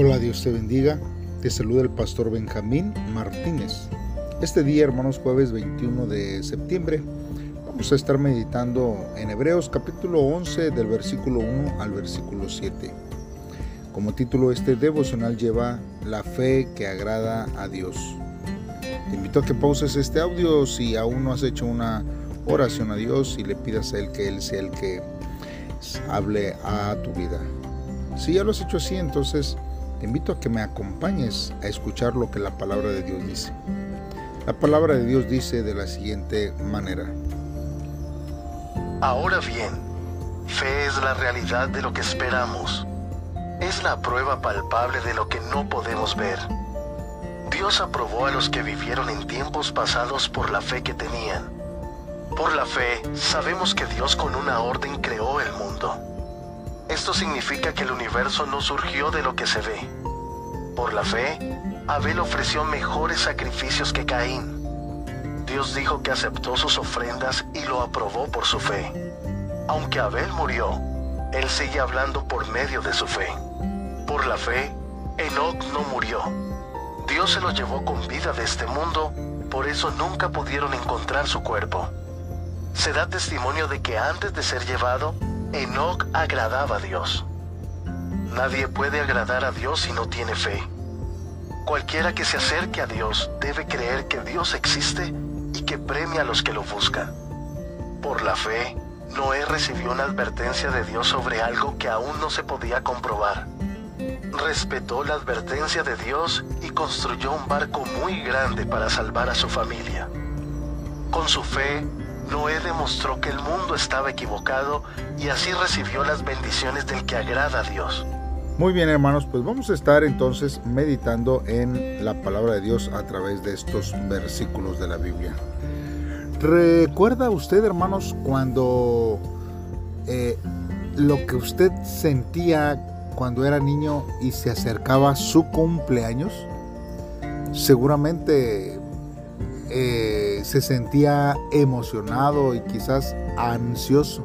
Hola, Dios te bendiga. Te saluda el pastor Benjamín Martínez. Este día, hermanos, jueves 21 de septiembre, vamos a estar meditando en Hebreos capítulo 11 del versículo 1 al versículo 7. Como título, este devocional lleva La fe que agrada a Dios. Te invito a que pauses este audio si aún no has hecho una oración a Dios y le pidas a Él que Él sea el que hable a tu vida. Si ya lo has hecho así, entonces te invito a que me acompañes a escuchar lo que la palabra de Dios dice. La palabra de Dios dice de la siguiente manera. Ahora bien, fe es la realidad de lo que esperamos. Es la prueba palpable de lo que no podemos ver. Dios aprobó a los que vivieron en tiempos pasados por la fe que tenían. Por la fe, sabemos que Dios con una orden creó el. Esto significa que el universo no surgió de lo que se ve. Por la fe, Abel ofreció mejores sacrificios que Caín. Dios dijo que aceptó sus ofrendas y lo aprobó por su fe. Aunque Abel murió, él sigue hablando por medio de su fe. Por la fe, Enoch no murió. Dios se lo llevó con vida de este mundo, por eso nunca pudieron encontrar su cuerpo. Se da testimonio de que antes de ser llevado, Enoch agradaba a Dios. Nadie puede agradar a Dios si no tiene fe. Cualquiera que se acerque a Dios debe creer que Dios existe y que premia a los que lo buscan. Por la fe, Noé recibió una advertencia de Dios sobre algo que aún no se podía comprobar. Respetó la advertencia de Dios y construyó un barco muy grande para salvar a su familia. Con su fe, Noé demostró que el mundo estaba equivocado y así recibió las bendiciones del que agrada a Dios. Muy bien hermanos, pues vamos a estar entonces meditando en la palabra de Dios a través de estos versículos de la Biblia. ¿Recuerda usted hermanos cuando eh, lo que usted sentía cuando era niño y se acercaba su cumpleaños? Seguramente eh, se sentía emocionado y quizás ansioso,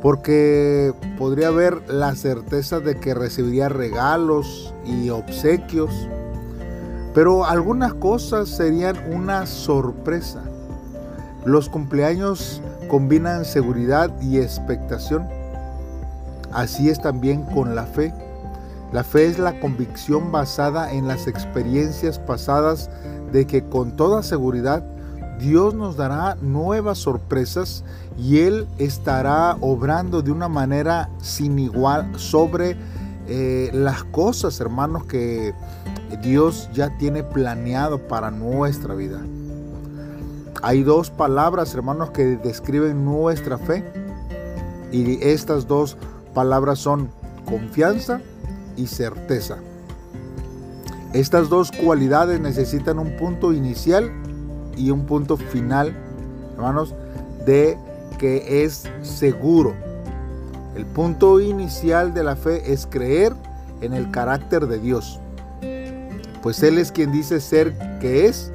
porque podría haber la certeza de que recibiría regalos y obsequios, pero algunas cosas serían una sorpresa. Los cumpleaños combinan seguridad y expectación. Así es también con la fe. La fe es la convicción basada en las experiencias pasadas de que con toda seguridad Dios nos dará nuevas sorpresas y Él estará obrando de una manera sin igual sobre eh, las cosas, hermanos, que Dios ya tiene planeado para nuestra vida. Hay dos palabras, hermanos, que describen nuestra fe y estas dos palabras son confianza y certeza. Estas dos cualidades necesitan un punto inicial y un punto final, hermanos, de que es seguro. El punto inicial de la fe es creer en el carácter de Dios, pues Él es quien dice ser que es.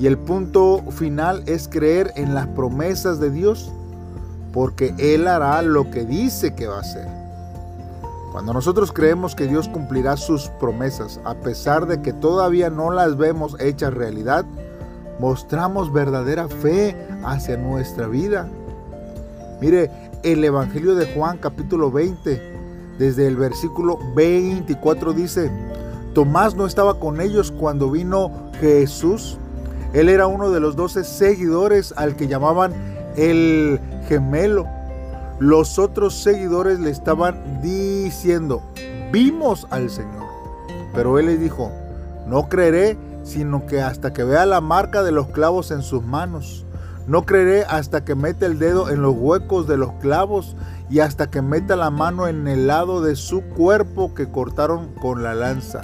Y el punto final es creer en las promesas de Dios, porque Él hará lo que dice que va a hacer. Cuando nosotros creemos que Dios cumplirá sus promesas, a pesar de que todavía no las vemos hechas realidad, mostramos verdadera fe hacia nuestra vida. Mire, el Evangelio de Juan capítulo 20, desde el versículo 24 dice, Tomás no estaba con ellos cuando vino Jesús. Él era uno de los doce seguidores al que llamaban el gemelo. Los otros seguidores le estaban diciendo, vimos al Señor. Pero él les dijo, no creeré, sino que hasta que vea la marca de los clavos en sus manos. No creeré hasta que meta el dedo en los huecos de los clavos y hasta que meta la mano en el lado de su cuerpo que cortaron con la lanza.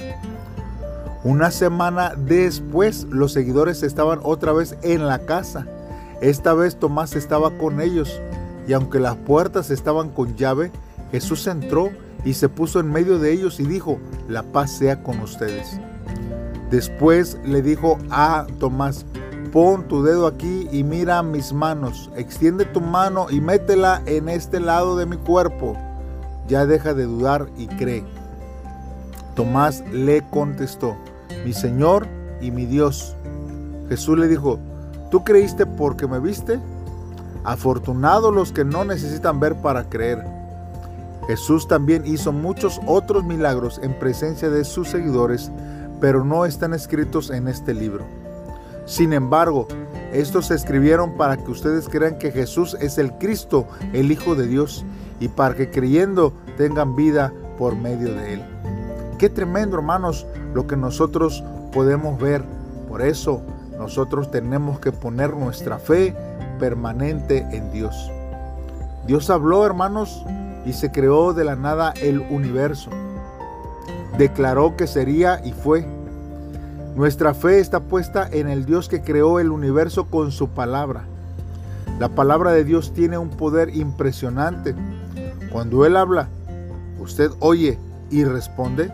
Una semana después los seguidores estaban otra vez en la casa. Esta vez Tomás estaba con ellos y aunque las puertas estaban con llave, Jesús entró y se puso en medio de ellos y dijo, la paz sea con ustedes. Después le dijo a Tomás, pon tu dedo aquí y mira mis manos, extiende tu mano y métela en este lado de mi cuerpo. Ya deja de dudar y cree. Tomás le contestó, mi Señor y mi Dios. Jesús le dijo, ¿tú creíste porque me viste? Afortunados los que no necesitan ver para creer. Jesús también hizo muchos otros milagros en presencia de sus seguidores, pero no están escritos en este libro. Sin embargo, estos se escribieron para que ustedes crean que Jesús es el Cristo, el Hijo de Dios, y para que creyendo tengan vida por medio de Él. Qué tremendo, hermanos, lo que nosotros podemos ver. Por eso nosotros tenemos que poner nuestra fe permanente en Dios. Dios habló, hermanos, y se creó de la nada el universo. Declaró que sería y fue. Nuestra fe está puesta en el Dios que creó el universo con su palabra. La palabra de Dios tiene un poder impresionante. Cuando Él habla, usted oye y responde.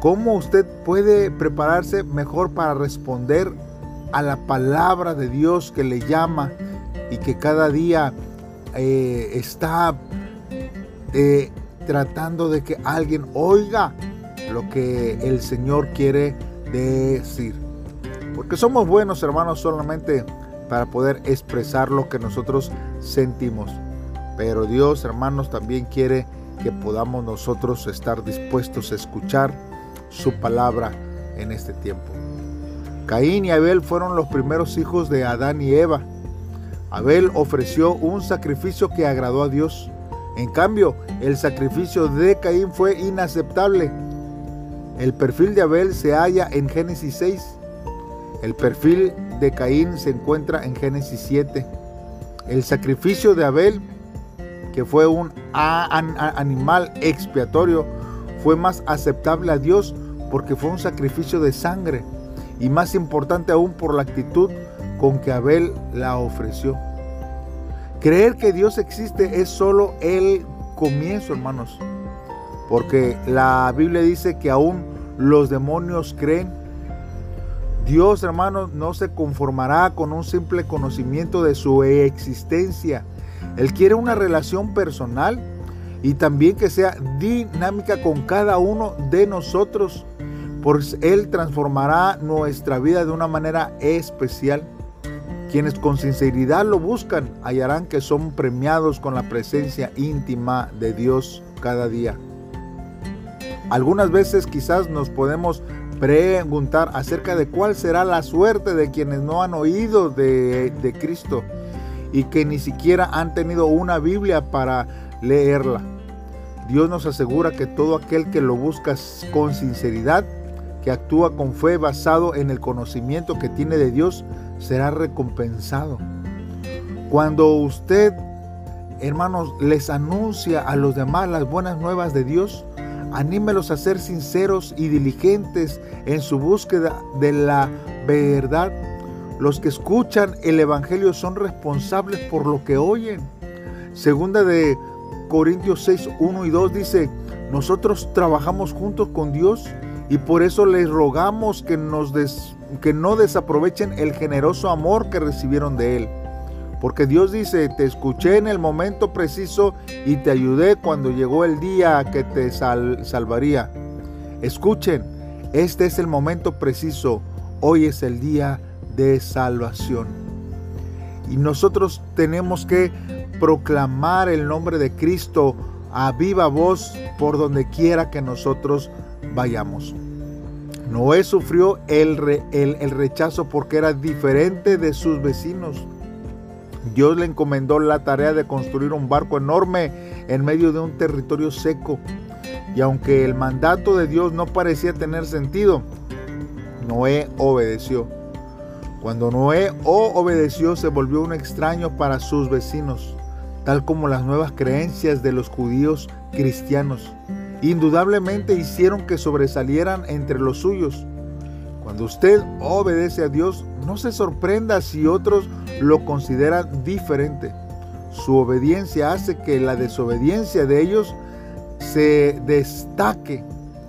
¿Cómo usted puede prepararse mejor para responder a la palabra de Dios que le llama y que cada día eh, está eh, tratando de que alguien oiga lo que el Señor quiere decir. Porque somos buenos hermanos solamente para poder expresar lo que nosotros sentimos. Pero Dios hermanos también quiere que podamos nosotros estar dispuestos a escuchar su palabra en este tiempo. Caín y Abel fueron los primeros hijos de Adán y Eva. Abel ofreció un sacrificio que agradó a Dios. En cambio, el sacrificio de Caín fue inaceptable. El perfil de Abel se halla en Génesis 6. El perfil de Caín se encuentra en Génesis 7. El sacrificio de Abel, que fue un animal expiatorio, fue más aceptable a Dios porque fue un sacrificio de sangre y más importante aún por la actitud con que Abel la ofreció. Creer que Dios existe es solo el comienzo, hermanos, porque la Biblia dice que aún los demonios creen. Dios, hermanos, no se conformará con un simple conocimiento de su existencia. Él quiere una relación personal y también que sea dinámica con cada uno de nosotros, pues Él transformará nuestra vida de una manera especial. Quienes con sinceridad lo buscan hallarán que son premiados con la presencia íntima de Dios cada día. Algunas veces quizás nos podemos preguntar acerca de cuál será la suerte de quienes no han oído de, Cristo y que ni siquiera han tenido una Biblia para leerla. Dios nos asegura que todo aquel que lo busca con sinceridad, que actúa con fe basado en el conocimiento que tiene de Dios, será recompensado. Cuando usted, hermanos, les anuncia a los demás las buenas nuevas de Dios, anímelos a ser sinceros y diligentes en su búsqueda de la verdad. Los que escuchan el Evangelio son responsables por lo que oyen. Segunda de Corintios 6, 1 y 2 dice, nosotros trabajamos juntos con Dios y por eso les rogamos que, nos que no desaprovechen el generoso amor que recibieron de Él. Porque Dios dice, te escuché en el momento preciso y te ayudé cuando llegó el día que te salvaría. Escuchen, este es el momento preciso, hoy es el día de salvación. Y nosotros tenemos que proclamar el nombre de Cristo a viva voz por donde quiera que nosotros vayamos. Noé sufrió el, el, rechazo porque era diferente de sus vecinos. Dios le encomendó la tarea de construir un barco enorme en medio de un territorio seco. Y aunque el mandato de Dios no parecía tener sentido, Noé obedeció. Cuando Noé obedeció se volvió un extraño para sus vecinos tal como las nuevas creencias de los judíos cristianos. Indudablemente hicieron que sobresalieran entre los suyos. Cuando usted obedece a Dios, no se sorprenda si otros lo consideran diferente. Su obediencia hace que la desobediencia de ellos se destaque.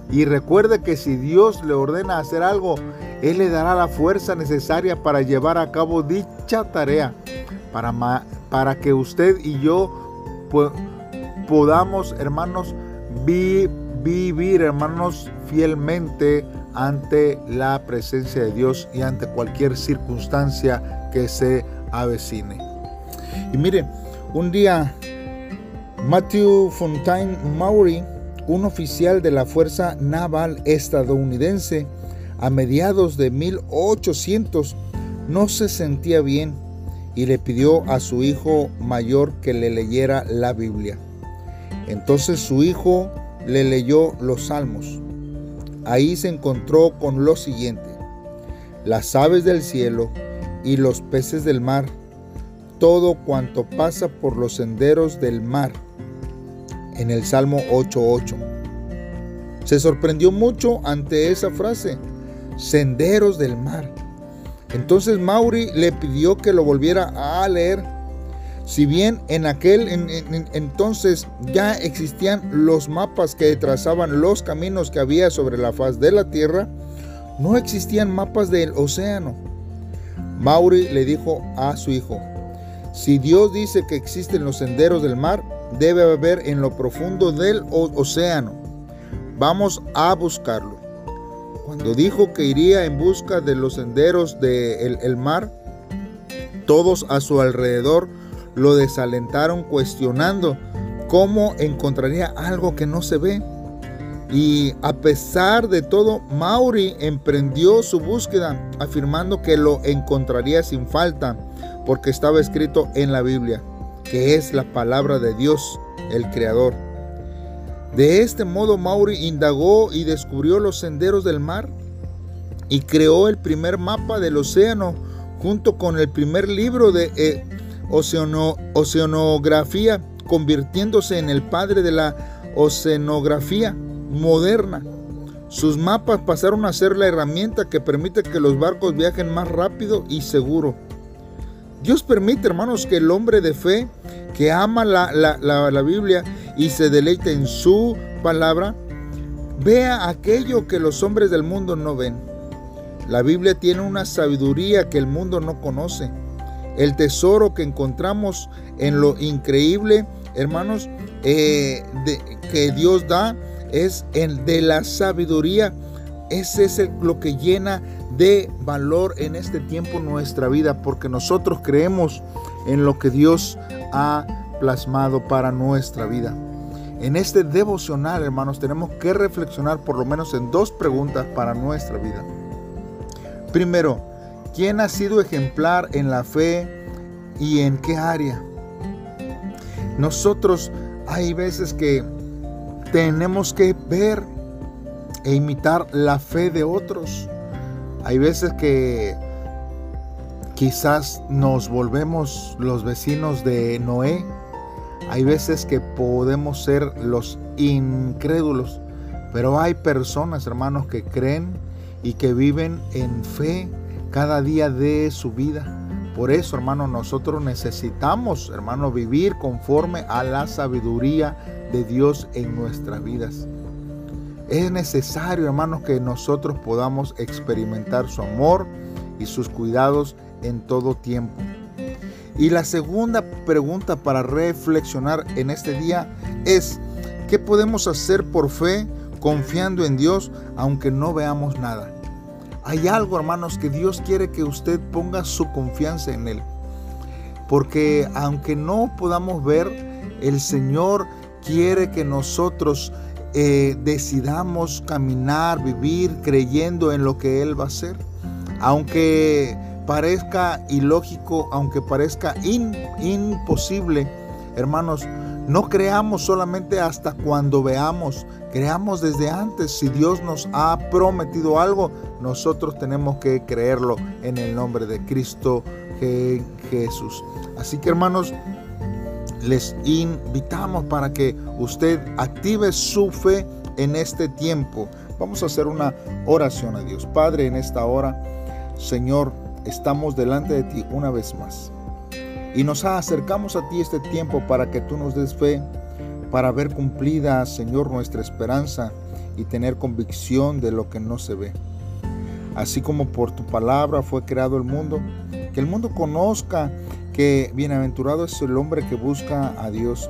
Y recuerde que si Dios le ordena hacer algo, Él le dará la fuerza necesaria para llevar a cabo dicha tarea. Para, para que usted y yo podamos, hermanos, vivir, hermanos, fielmente ante la presencia de Dios y ante cualquier circunstancia que se avecine. Y miren, un día Matthew Fontaine Maury, un oficial de la Fuerza Naval estadounidense, a mediados de 1800, no se sentía bien y le pidió a su hijo mayor que le leyera la Biblia. Entonces su hijo le leyó los salmos. Ahí se encontró con lo siguiente. Las aves del cielo y los peces del mar, todo cuanto pasa por los senderos del mar. En el Salmo 8.8. Se sorprendió mucho ante esa frase, senderos del mar. Entonces Mauri le pidió que lo volviera a leer si bien en aquel entonces ya existían los mapas que trazaban los caminos que había sobre la faz de la tierra, no existían mapas del océano. Mauri le dijo a su hijo, si Dios dice que existen los senderos del mar, debe haber en lo profundo del océano. Vamos a buscarlo. Cuando dijo que iría en busca de los senderos del mar, todos a su alrededor lo desalentaron cuestionando cómo encontraría algo que no se ve. Y a pesar de todo, Mauri emprendió su búsqueda afirmando que lo encontraría sin falta, porque estaba escrito en la Biblia, que es la palabra de Dios, el Creador. De este modo, Mauri indagó y descubrió los senderos del mar y creó el primer mapa del océano junto con el primer libro de eh, oceanografía, convirtiéndose en el padre de la oceanografía moderna. Sus mapas pasaron a ser la herramienta que permite que los barcos viajen más rápido y seguro. Dios permite, hermanos, que el hombre de fe que ama la, la, Biblia y se deleite en su palabra, vea aquello que los hombres del mundo no ven. La Biblia tiene una sabiduría que el mundo no conoce. El tesoro que encontramos en lo increíble, hermanos, eh, que Dios da es el de la sabiduría. Ese es lo que llena de valor en este tiempo nuestra vida, porque nosotros creemos en lo que Dios ha plasmado para nuestra vida. En este devocional, hermanos, tenemos que reflexionar por lo menos en dos preguntas para nuestra vida. Primero, ¿Quién ha sido ejemplar en la fe y en qué área? Nosotros hay veces que tenemos que ver e imitar la fe de otros. Hay veces que quizás nos volvemos los vecinos de Noé. Hay veces que podemos ser los incrédulos. Pero hay personas, hermanos, que creen y que viven en fe cada día de su vida. Por eso, hermano, nosotros necesitamos, hermano, vivir conforme a la sabiduría de Dios en nuestras vidas. Es necesario, hermanos, que nosotros podamos experimentar su amor y sus cuidados en todo tiempo. Y la segunda pregunta para reflexionar en este día es, ¿qué podemos hacer por fe confiando en Dios aunque no veamos nada? Hay algo, hermanos, que Dios quiere que usted ponga su confianza en Él. Porque aunque no podamos ver, el Señor quiere que nosotros eh, decidamos caminar, vivir creyendo en lo que Él va a hacer. Aunque parezca ilógico, aunque parezca imposible, hermanos, no creamos solamente hasta cuando veamos, creamos desde antes. Si Dios nos ha prometido algo, nosotros tenemos que creerlo en el nombre de Cristo Jesús. Así que hermanos, les invitamos para que usted active su fe en este tiempo. Vamos a hacer una oración a Dios. Padre, en esta hora, Señor, estamos delante de ti una vez más. Y nos acercamos a ti este tiempo para que tú nos des fe, para ver cumplida, Señor, nuestra esperanza y tener convicción de lo que no se ve. Así como por tu palabra fue creado el mundo, que el mundo conozca que bienaventurado es el hombre que busca a Dios.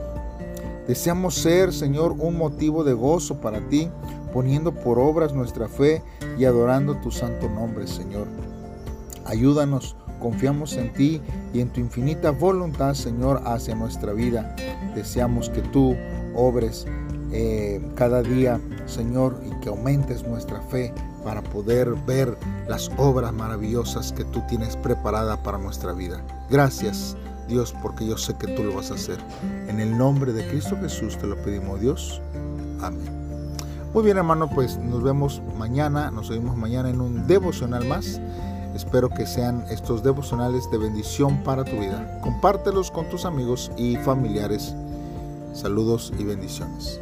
Deseamos ser, Señor, un motivo de gozo para ti, poniendo por obras nuestra fe y adorando tu santo nombre, Señor. Ayúdanos, confiamos en ti y en tu infinita voluntad, Señor, hacia nuestra vida. Deseamos que tú obres eh, cada día, Señor, y que aumentes nuestra fe para poder ver las obras maravillosas que tú tienes preparada para nuestra vida. Gracias, Dios, porque yo sé que tú lo vas a hacer. En el nombre de Cristo Jesús te lo pedimos, Dios. Amén. Muy bien, hermano, pues nos vemos mañana, nos oímos mañana en un devocional más. Espero que sean estos devocionales de bendición para tu vida. Compártelos con tus amigos y familiares. Saludos y bendiciones.